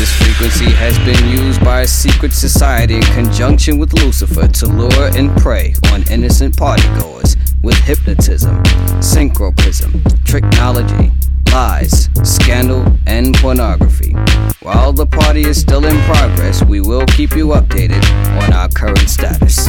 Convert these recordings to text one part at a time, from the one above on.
This frequency has been used by a secret society in conjunction with Lucifer to lure and prey on innocent partygoers with hypnotism, synchroprism, tricknology, lies, scandal, and pornography. While the party is still in progress, we will keep you updated on our current status.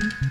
Thank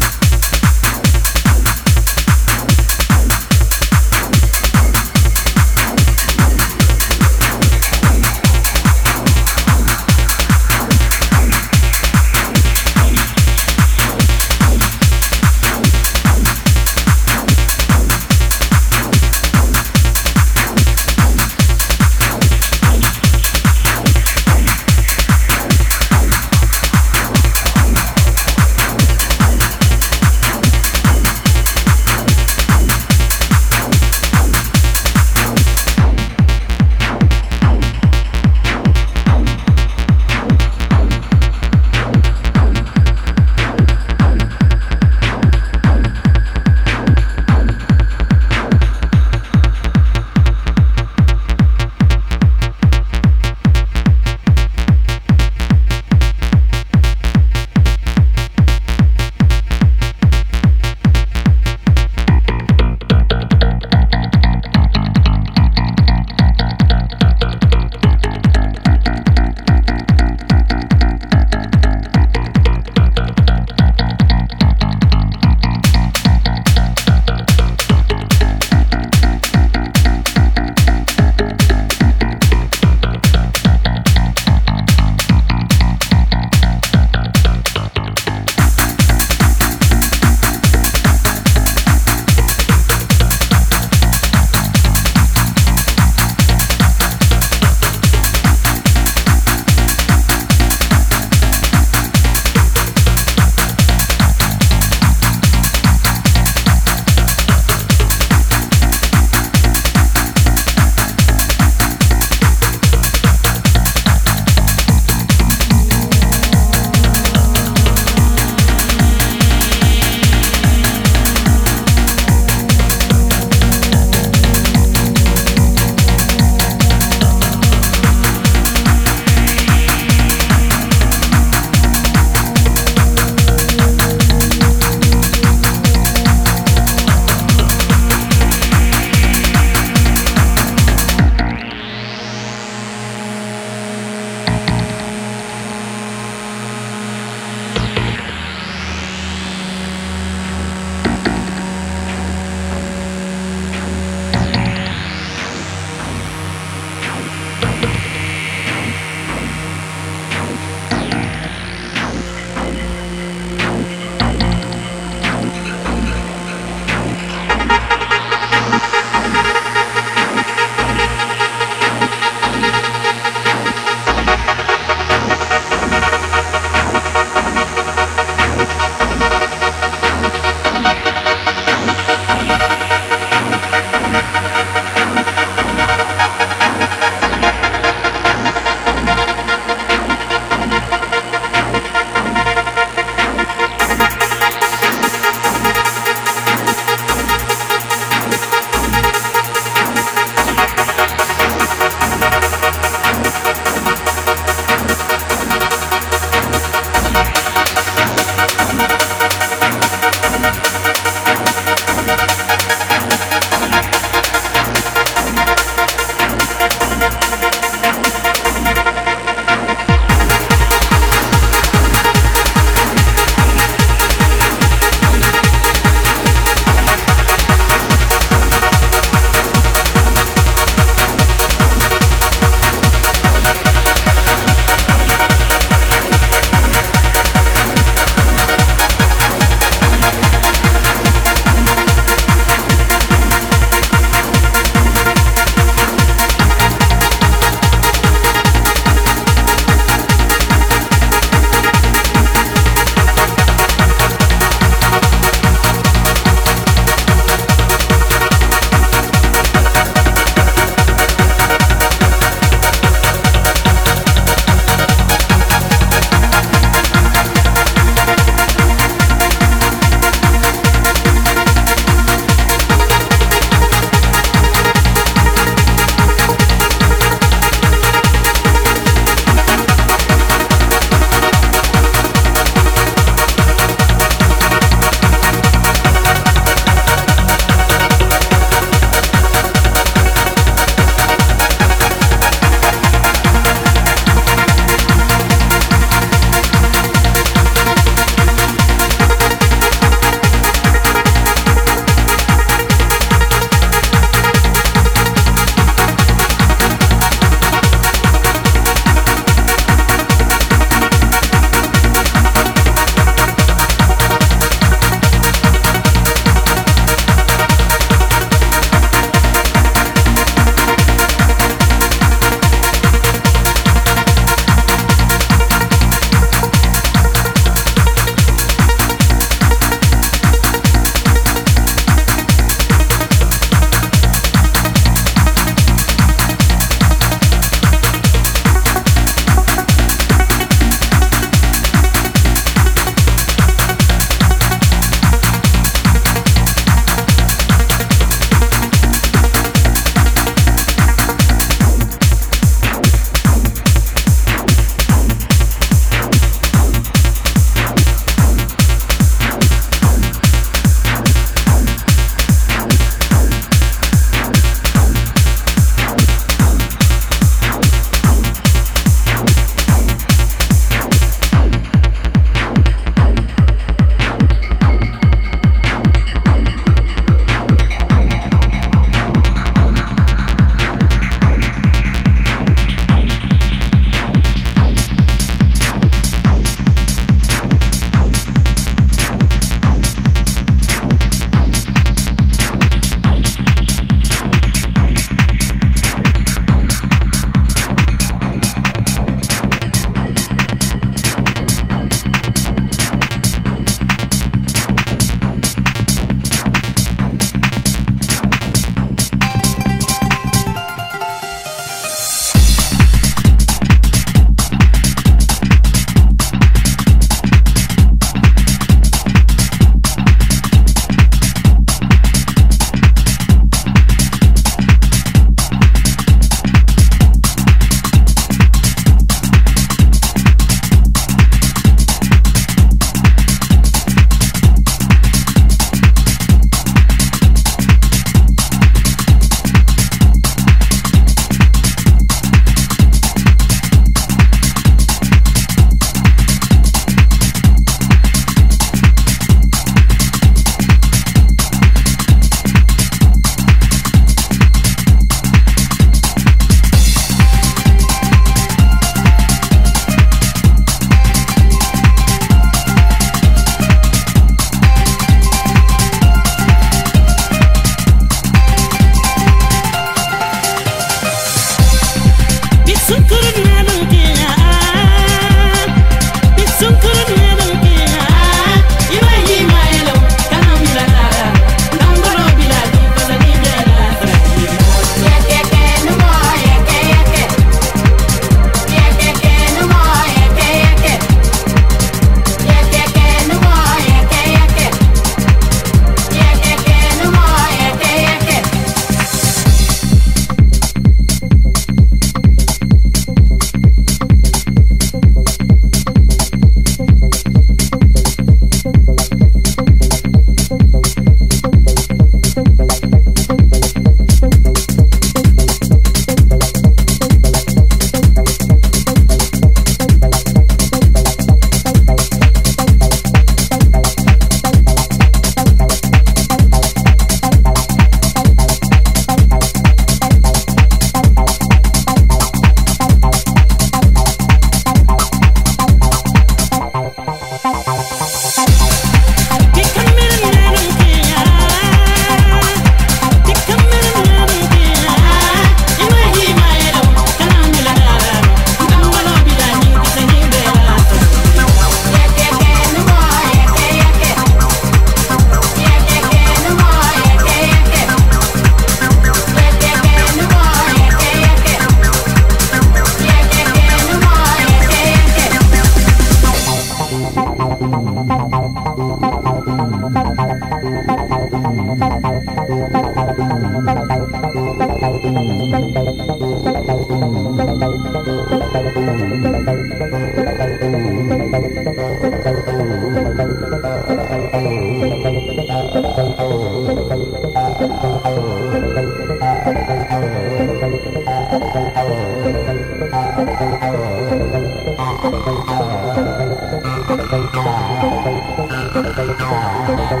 Hey,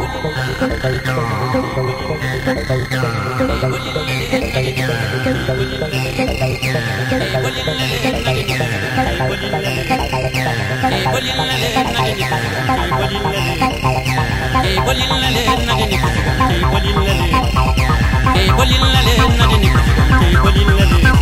what you